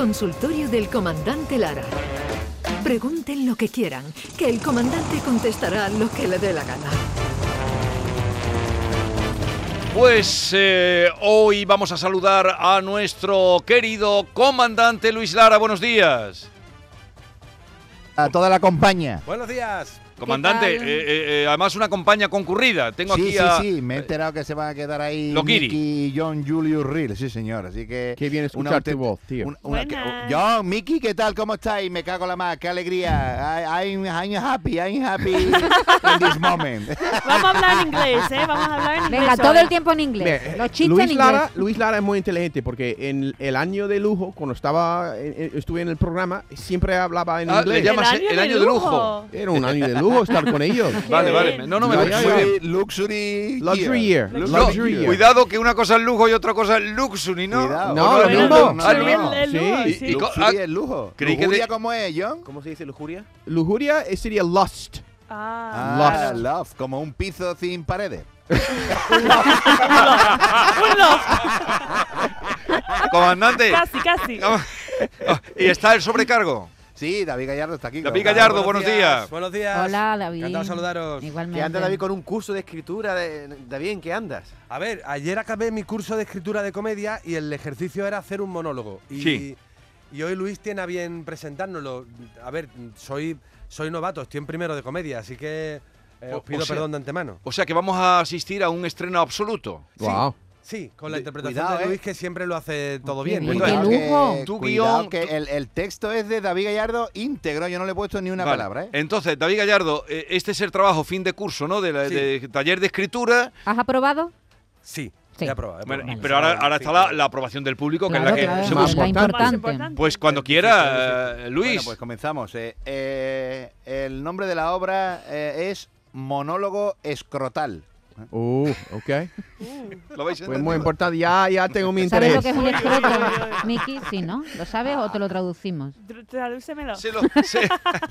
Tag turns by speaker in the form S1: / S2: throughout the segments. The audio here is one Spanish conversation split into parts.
S1: Consultorio del Comandante Lara. Pregunten lo que quieran, que el comandante contestará lo que le dé la gana.
S2: Pues eh, hoy vamos a saludar a nuestro querido comandante Luis Lara. Buenos días.
S3: A toda la compañía.
S4: Buenos días.
S2: Comandante, eh, eh, eh, además una compañía concurrida. Tengo
S3: sí,
S2: aquí
S3: sí,
S2: a...
S3: sí, me he enterado que se van a quedar ahí
S2: Lokiri.
S3: Mickey y John Julius Real, sí señor, así que...
S5: Qué bien
S3: una
S5: escuchar tu
S3: autent-
S5: voz, tío.
S3: una- una- que-. John, Mickey, ¿qué tal? ¿Cómo estáis? Me cago la más, qué alegría. I, I'm, I'm happy, I'm happy in this moment.
S6: Vamos a hablar en inglés, ¿eh? Vamos a hablar en inglés.
S7: Venga, todo el tiempo en inglés.
S5: Mira,
S7: Los chistes
S5: Luis
S7: en
S5: Lara,
S7: inglés.
S5: Luis Lara es muy inteligente porque en el año de lujo, cuando estaba en- en- estuve en el programa, siempre hablaba en
S2: Ah, le
S5: inglés.
S2: llamas el año de lujo.
S5: Era un año de lujo estar con ellos.
S2: Vale, vale. No, no me bien.
S3: Luxury,
S5: Luxury year.
S2: No,
S5: Luxury year.
S2: cuidado que una cosa es lujo y otra cosa es luxury, ¿no?
S3: Cuidado.
S5: No,
S2: ¿O
S5: lo
S2: no,
S5: mismo.
S2: no, no,
S3: Ah,
S2: lo
S3: no,
S2: mismo.
S6: lujo,
S5: Sí.
S6: sí.
S3: Luxury
S2: ah,
S3: es lujo. ¿Lujuria cómo es, John?
S4: ¿Cómo se dice lujuria?
S5: Lujuria eh, sería lust.
S6: Ah,
S3: Ah,
S6: claro.
S3: love, como un piso sin paredes.
S6: Un loft.
S2: Comandante.
S6: Casi, casi.
S2: Ah, y está el sobrecargo.
S3: Sí, David Gallardo está aquí.
S2: David Gallardo, buenos días.
S4: Buenos días.
S7: Hola, David.
S4: Encantado de saludaros.
S7: Igualmente.
S8: Que anda David con un curso de escritura. De, David, ¿en qué andas?
S4: A ver, ayer acabé mi curso de escritura de comedia y el ejercicio era hacer un monólogo. Y,
S2: Sí.
S4: y hoy Luis tiene a bien presentárnoslo. A ver, soy, soy novato, estoy en primero de comedia, así que eh, os pido
S2: o sea-
S4: perdón de antemano.
S2: O sea que vamos a asistir a un estreno absoluto.
S4: Sí.
S5: Wow.
S4: Sí, con la interpretación
S3: cuidado,
S4: de
S3: ¿eh?
S4: Luis, que siempre lo hace todo bien.
S7: bien,
S2: Entonces,
S7: qué lujo.
S3: que-
S2: Tu
S3: cuidado
S2: guion,
S3: que
S2: tu-
S3: el, el texto es de David Gallardo íntegro, yo no le he puesto ni una
S2: Vale.
S3: palabra, ¿eh?
S2: Entonces, David Gallardo, eh, este es el trabajo fin de curso, ¿no? De, la-
S4: Sí.
S2: de taller de escritura.
S7: ¿Has aprobado?
S4: Sí,
S7: Sí.
S4: he aprobado. he
S2: Bueno,
S4: aprobado.
S2: y- pero ahora, ahora está la, la aprobación del público, que es la que
S7: claro,
S2: se busca.
S5: importante.
S7: importante.
S2: Pues cuando quiera, eh, Luis.
S3: Bueno, pues comenzamos. eh. Eh, el nombre de la obra eh, es Monólogo Escrotal.
S5: Uh, ok.
S2: ¿Lo veis?
S5: Pues muy importante. Ya, ya tengo mi
S7: ¿Sabes
S5: interés.
S7: lo que es un escroto, Miki? Sí, ¿no? ¿Lo sabes o te lo traducimos?
S6: Tr- Tradúcemelo.
S2: Se lo, se,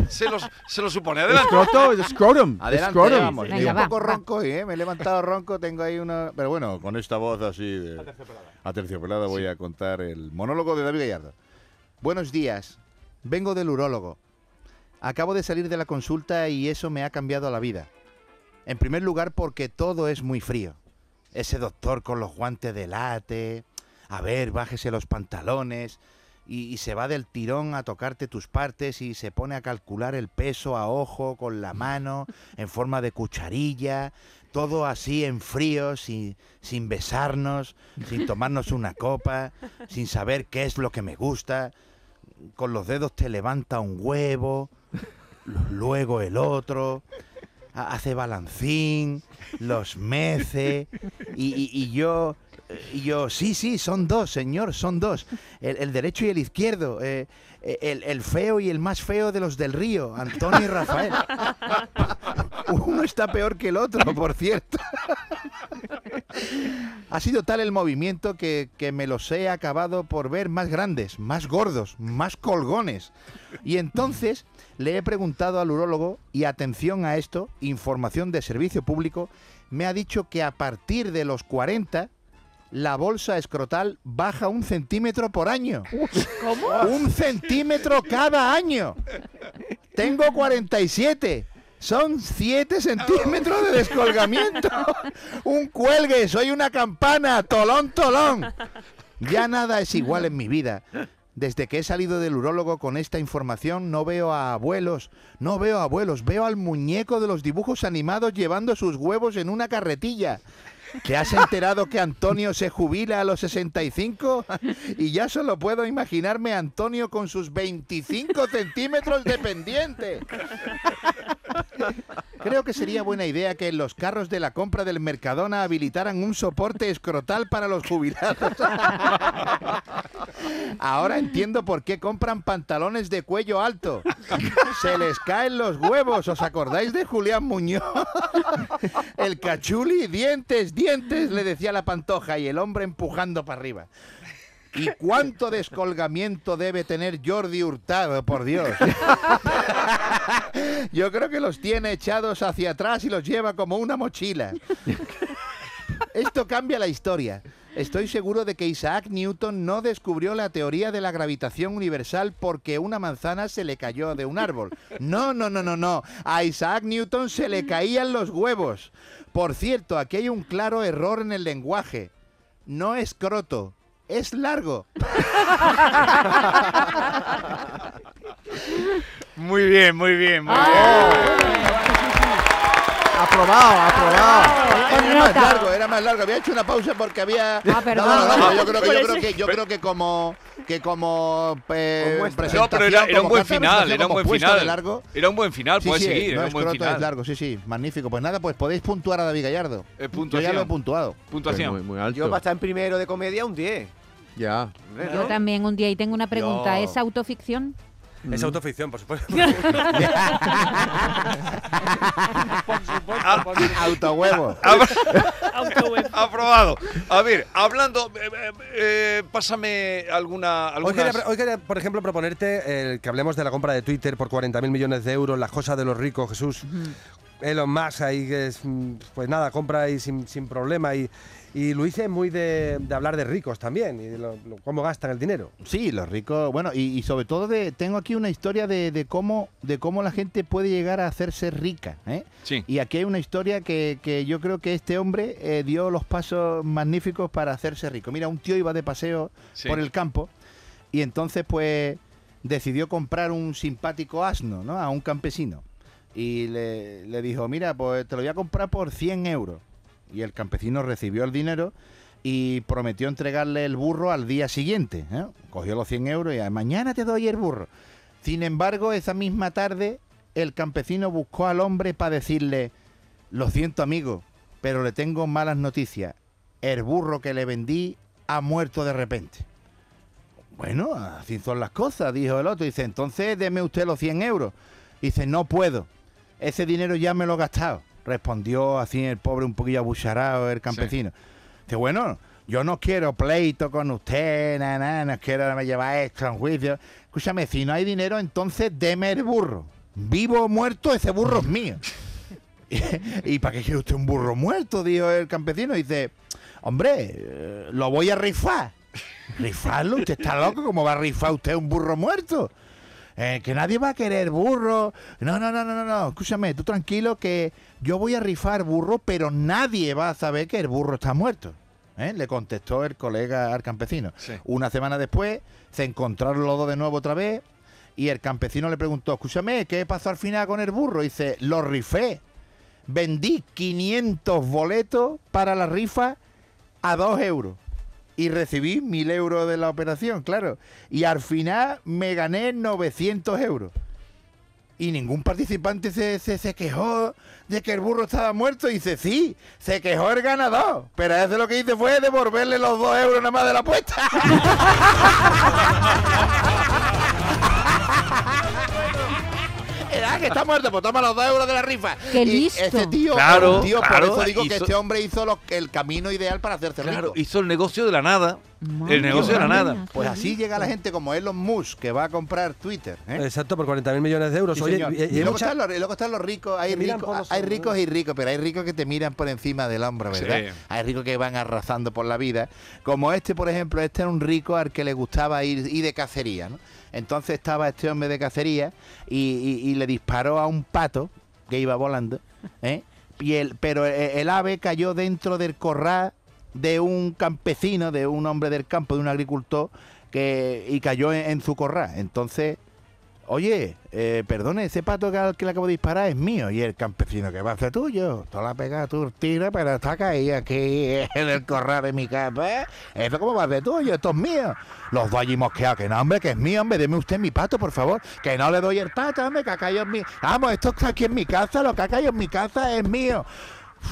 S2: se lo, se lo supone. Adelante.
S5: Escroto, es scrotum.
S3: Adelante,
S5: Scrotum.
S3: vamos.
S7: Venga,
S3: Estoy un
S7: va,
S3: poco
S7: va.
S3: ronco hoy, ¿eh? Me he levantado ronco, tengo ahí una... Pero bueno, con esta voz así de... Aterciopelada voy a contar el monólogo de David Gallardo. Buenos días, vengo del urólogo. Acabo de salir de la consulta y eso me ha cambiado la vida. En primer lugar porque todo es muy frío. Ese doctor con los guantes de late, a ver, bájese los pantalones y, y se va del tirón a tocarte tus partes y se pone a calcular el peso a ojo con la mano en forma de cucharilla, todo así en frío, sin, sin besarnos, sin tomarnos una copa, sin saber qué es lo que me gusta. Con los dedos te levanta un huevo, luego el otro, hace balancín, los mece y, y- y yo... Y yo, sí, sí, son dos, señor, son dos. El, el derecho y el izquierdo. eh, eh, el, el feo y el más feo de los del río, Antonio y Rafael. Uno está peor que el otro, por cierto. Ha sido tal el movimiento que, que me los he acabado por ver más grandes, más gordos, más colgones. Y entonces le he preguntado al urólogo, y atención a esto, información de servicio público, me ha dicho que a partir de los 40 la bolsa escrotal baja un centímetro por año.
S6: ¿Cómo?
S3: Un centímetro cada año. Tengo 47. Son 7 centímetros de descolgamiento. Un cuelgue, soy una campana, tolón, tolón. Ya nada es igual en mi vida. Desde que he salido del urólogo con esta información no veo a abuelos, no veo a abuelos, veo al muñeco de los dibujos animados llevando sus huevos en una carretilla. ¿Te has enterado que Antonio se jubila a los 65? Y ya solo puedo imaginarme a Antonio con sus 25 centímetros de pendiente. Creo que sería buena idea que en los carros de la compra del Mercadona habilitaran un soporte escrotal para los jubilados. Ahora entiendo por qué compran pantalones de cuello alto. Se les caen los huevos. ¿Os acordáis de Julián Muñoz? El cachuli, dientes, dientes, le decía la pantoja y el hombre empujando para arriba. ¿Y cuánto descolgamiento debe tener Jordi Hurtado, por Dios? Yo creo que los tiene echados hacia atrás y los lleva como una mochila. Esto cambia la historia. Estoy seguro de que Isaac Newton no descubrió la teoría de la gravitación universal porque una manzana se le cayó de un árbol. No, no, no, no, no. A Isaac Newton se le caían los huevos. Por cierto, aquí hay un claro error en el lenguaje. No es croto, es largo.
S2: Muy bien, muy bien, muy
S5: Aprobado, aprobado.
S3: Era más largo, era más largo. Había hecho una pausa porque había.
S7: Ah, perdón.
S3: No, no, no, yo creo que,
S6: Por
S3: yo
S6: eso-
S3: creo que, yo creo que como que como eh,
S8: muestra.
S2: No, pero era,
S3: presentación,
S2: era un
S3: como de
S2: final,
S3: presentación,
S2: era un buen final.
S3: de largo.
S2: Era un buen final,
S3: Sí,
S2: puedes
S3: sí,
S2: seguir,
S3: no
S2: era un
S3: es
S2: buen
S3: croto,
S2: final.
S3: es largo, sí, sí, magnífico. Pues nada, pues podéis puntuar a David Gallardo.
S2: Eh,
S3: Yo ya lo he puntuado.
S2: Puntuación.
S5: Muy, muy alto.
S8: Yo para estar en primero de comedia un 10.
S5: Ya.
S8: Hombre,
S7: Yo
S8: ¿no?
S7: también un día y tengo una pregunta.
S3: Yo-
S7: ¿Es autoficción?
S4: Es autoficción, por supuesto.
S3: Autohuevo.
S6: Autoweb.
S2: Aprobado. A ver, hablando, eh, eh, eh, pásame alguna.
S4: Hoy quería, hoy quería, por ejemplo, proponerte el que hablemos de la compra de Twitter por 40.000 millones de euros, las cosas de los ricos, Jesús. Elon Musk ahí que es, mm, pues nada, compra ahí sin, sin problema y, y lo hice muy de, de hablar de ricos también y de lo- lo- cómo gastan el dinero.
S3: Sí, los ricos, bueno, y, y sobre todo de, tengo aquí una historia de, de cómo de cómo la gente puede llegar a hacerse rica, ¿eh?
S2: Sí.
S3: Y aquí hay una historia que, que yo creo que este hombre eh, dio los pasos magníficos para hacerse rico. Mira, un tío iba de paseo
S2: Sí.
S3: por el campo y entonces pues decidió comprar un simpático asno, ¿no? A un campesino. Y le, le dijo, mira, pues te lo voy a comprar por 100 euros. Y el campesino recibió el dinero y prometió entregarle el burro al día siguiente. ¿eh? Cogió los 100 euros y "Ah, mañana te doy el burro. Sin embargo, esa misma tarde, el campesino buscó al hombre para decirle, lo siento amigo, pero le tengo malas noticias. El burro que le vendí ha muerto de repente. Bueno, así son las cosas, dijo el otro. Dice, entonces deme usted los 100 euros. Dice, no puedo. Ese dinero ya me lo he gastado. Respondió así el pobre un poquillo abucharado el campesino. Dice, bueno, yo no quiero pleito con usted, nada, no quiero me llevar esto en juicio. Escúchame, si no hay dinero, entonces deme el burro. Vivo o muerto, ese burro es mío. ¿Y para qué quiere usted un burro muerto? Dijo el campesino. Dice, hombre, eh, lo voy a rifar. ¿Rifarlo? ¿Usted está loco? ¿Cómo va a rifar usted un burro muerto? Eh, que nadie va a querer burro. No, no, no, no, no, no. Escúchame, tú tranquilo que yo voy a rifar burro, pero nadie va a saber que el burro está muerto. ¿Eh? Le contestó el colega al campesino.
S2: Sí.
S3: Una semana después se encontraron los dos de nuevo otra vez y el campesino le preguntó, escúchame, ¿qué pasó al final con el burro? Y dice, lo rifé. Vendí 500 boletos para la rifa a 2 euros. Y recibí 1000 euros de la operación, claro. Y al final me gané 900 euros. Y ningún participante se, se, quejó de que el burro estaba muerto. Y dice, sí, se quejó el ganador. Pero ese lo que hice fue devolverle los 2 euros nada más de la apuesta. Era que está muerto, pues toma los 2 euros de la rifa.
S7: ¡Qué
S3: Y
S7: listo!
S3: Ese tío,
S2: Claro,
S3: tío,
S2: claro,
S3: por eso digo que este hombre hizo lo- el camino ideal para hacerse
S2: Claro,
S3: rico.
S2: hizo el negocio de la nada.
S7: Madre
S2: el negocio
S7: mía,
S2: nada.
S3: Pues así llega la gente como Elon Musk, que va a comprar Twitter. ¿eh?
S4: Exacto, por 40.000 millones de euros.
S3: Sí,
S4: Oye, y- y
S3: luego,
S4: mucha-
S3: están los, y luego están los ricos, hay ricos,
S4: los
S3: hay ricos y ricos, pero hay ricos que te miran por encima del hombro, ¿verdad?
S2: Sí.
S3: Hay ricos que van arrasando por la vida. Como este, por ejemplo, este era un rico al que le gustaba ir, ir de cacería, ¿no? Entonces estaba este hombre de cacería y, y- y le disparó a un pato que iba volando, ¿eh? Y el, pero el, el ave cayó dentro del corral de un campesino, de un hombre del campo, de un agricultor, que, y cayó en, su corral. Entonces, oye, eh, perdone, ese pato que le acabo de disparar es mío. Y el campesino, que va a ser tuyo? Tú la pegas tu tira, pero está caído aquí en el corral de mi casa. ¿eh? ¿Eso cómo va a ser tuyo? Esto es mío. Los dos allí mosqueados, que no, hombre, que es mío, hombre, deme usted mi pato, por favor. Que no le doy el pato, hombre, que ha caído en mi... Vamos, esto está aquí en mi casa, lo que ha caído en mi casa es mío.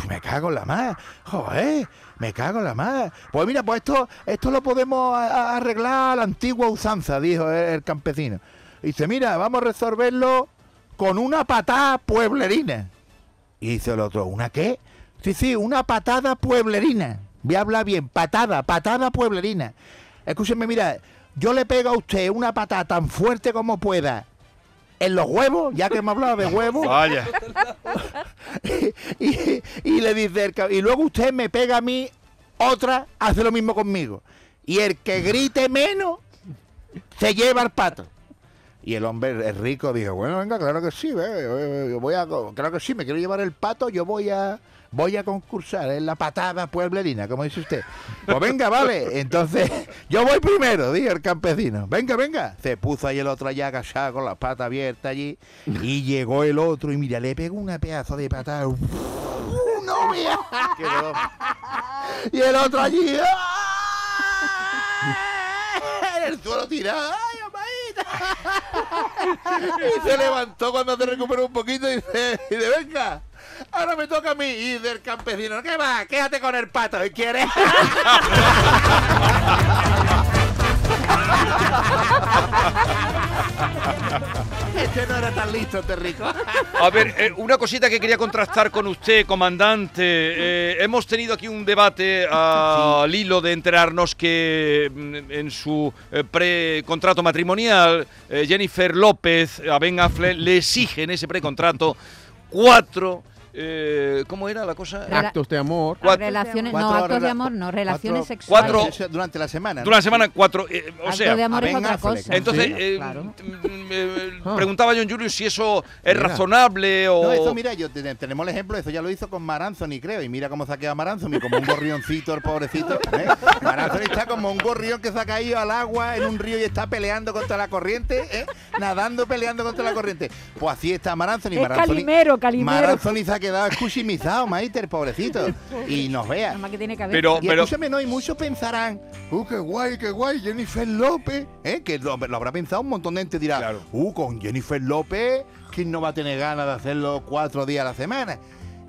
S3: Me cago en la mar. Joder, me cago en la mar. Pues mira, pues esto, esto lo podemos arreglar a la antigua usanza, dijo el, el campesino. Y dice, mira, vamos a resolverlo con una patada pueblerina. Y dice el otro, ¿una qué? Sí, sí, una patada pueblerina. Voy a hablar bien, patada, patada pueblerina. Escúcheme, mira, yo le pego a usted una patada tan fuerte como pueda en los huevos, ya que hemos hablado de huevos,
S2: Vaya.
S3: y, y le dice el y luego usted me pega a mí otra hace lo mismo conmigo. Y el que grite menos se lleva el pato. Y el hombre, el rico, dijo, bueno, venga, claro que sí, ve, yo voy a, claro que sí, me quiero llevar el pato, yo voy a, voy a concursar en la patada pueblerina, como dice usted. Pues venga, vale, entonces yo voy primero, dijo el campesino. Venga, venga. Se puso ahí el otro allá agachado con las patas abiertas allí y llegó el otro y mira, le pegó una pedazo de patada. ¡Uf! ¡No vea! Y el otro allí. ¡ah! En el suelo tirado. Y se levantó cuando se recuperó un poquito y dice, y venga, ahora me toca a mí. Y del campesino, ¿qué va? Quédate con el pato, ¿y quieres? Este no era tan listo, este rico.
S2: A ver, eh, una cosita que quería contrastar con usted, comandante. Eh, hemos tenido aquí un debate al hilo de enterarnos que mm, en su eh, precontrato matrimonial, Jennifer López a Ben Affleck le exige en ese precontrato cuatro. Eh, ¿Cómo era la cosa?
S7: Rela-
S5: Actos de amor.
S2: Cuatro-
S7: relaciones, no,
S3: cuatro
S7: actos de amor, no, relaciones
S3: cuatro-
S7: sexuales.
S2: Cuatro-
S3: Eso Durante la semana. ¿no?
S2: Durante la semana, cuatro. eh, o
S7: Acto
S2: sea,
S7: de amor es otra
S3: Affleck.
S7: cosa.
S2: Entonces,
S3: Sí,
S2: eh,
S7: claro.
S2: mm, eh,
S5: Ah.
S2: preguntaba John Julius si eso es
S5: Mira.
S2: razonable o...
S3: No, eso mira, yo te- tenemos el ejemplo, eso ya lo hizo con Maranzoni, creo, y mira cómo quedado Maranzoni, como un gorrioncito, el pobrecito. ¿eh? Maranzoni está como un gorrión que se ha caído al agua en un río y está peleando contra la corriente, ¿eh? nadando, peleando contra la corriente. Pues así está Maranzoni.
S6: Es
S3: Maranzoni
S6: Calimero, Calimero.
S3: Maranzoni ha quedado escuchimizado, Maite, el pobrecito. Y nos vea.
S7: Que tiene que haber.
S2: Pero,
S3: Y
S2: pero,
S3: escúchame, no, y muchos pensarán, uh, qué guay, qué guay, Jennifer López, ¿eh? que lo, lo habrá pensado un montón de gente, dirá,
S2: Claro.
S3: uh, con Jennifer López, ¿quién no va a tener ganas de hacerlo cuatro días a la semana?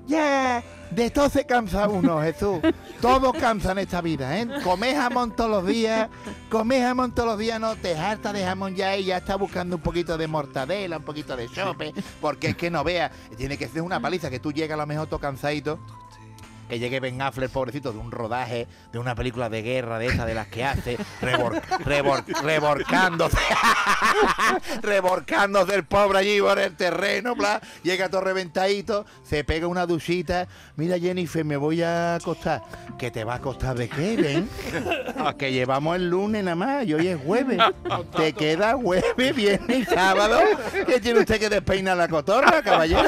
S3: Ya, de todo se cansa uno, Jesús. Todos cansan esta vida, ¿eh? Comer jamón todos los días, comer jamón todos los días, no te harta de jamón ya y ya está buscando un poquito de mortadela, un poquito de chope, porque es que no veas, tiene que ser una paliza que tú llegas a lo mejor todo cansadito que llegue Ben Affleck, pobrecito, de un rodaje, de una película de guerra, de esa de las que hace, rebor, rebor- reborcándose, reborcándose el pobre allí por el terreno, bla, llega todo reventadito, se pega una duchita, mira Jennifer, me voy a acostar, ¿que te va a acostar de qué, Ben? Ah, Que llevamos el lunes nada más, y hoy es jueves, te queda jueves, viernes y sábado, que tiene usted que despeinar la cotorra, caballero.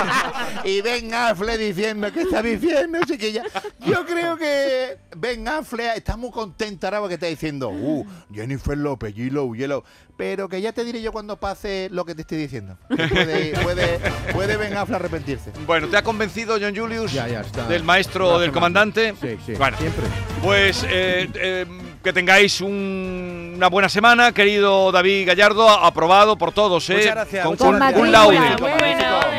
S3: y Ben Affleck diciendo que está diciendo, chiquilla. Yo creo que Ben Affleck está muy contenta ahora porque está diciendo, uh, Jennifer López, Yellow, Yellow. Pero que ya te diré yo cuando pase lo que te estoy diciendo. Puede, puede, puede Ben Affleck arrepentirse.
S2: bueno, ¿te ha convencido John Julius
S5: Ya, ya está.
S2: del maestro, del
S5: Razonable.
S2: comandante?
S5: Sí, sí,
S2: Bueno,
S5: siempre.
S2: Pues eh, eh, que tengáis un- una buena semana, querido David Gallardo, aprobado por todos, ¿eh?
S4: Muchas gracias,
S2: Con,
S4: muchas
S2: con
S7: gracias.
S2: un laude.
S6: Buena, buena.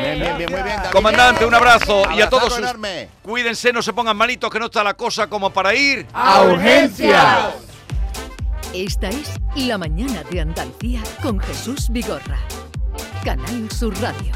S3: Bien, bien, bien, muy bien. David.
S2: Comandante, un abrazo. Y a todos sus-. Cuídense, no se pongan malitos, que no está la cosa como para ir.
S5: ¡A urgencias!
S1: Esta es La Mañana de Andalucía con Jesús Vigorra. Canal Sur Radio.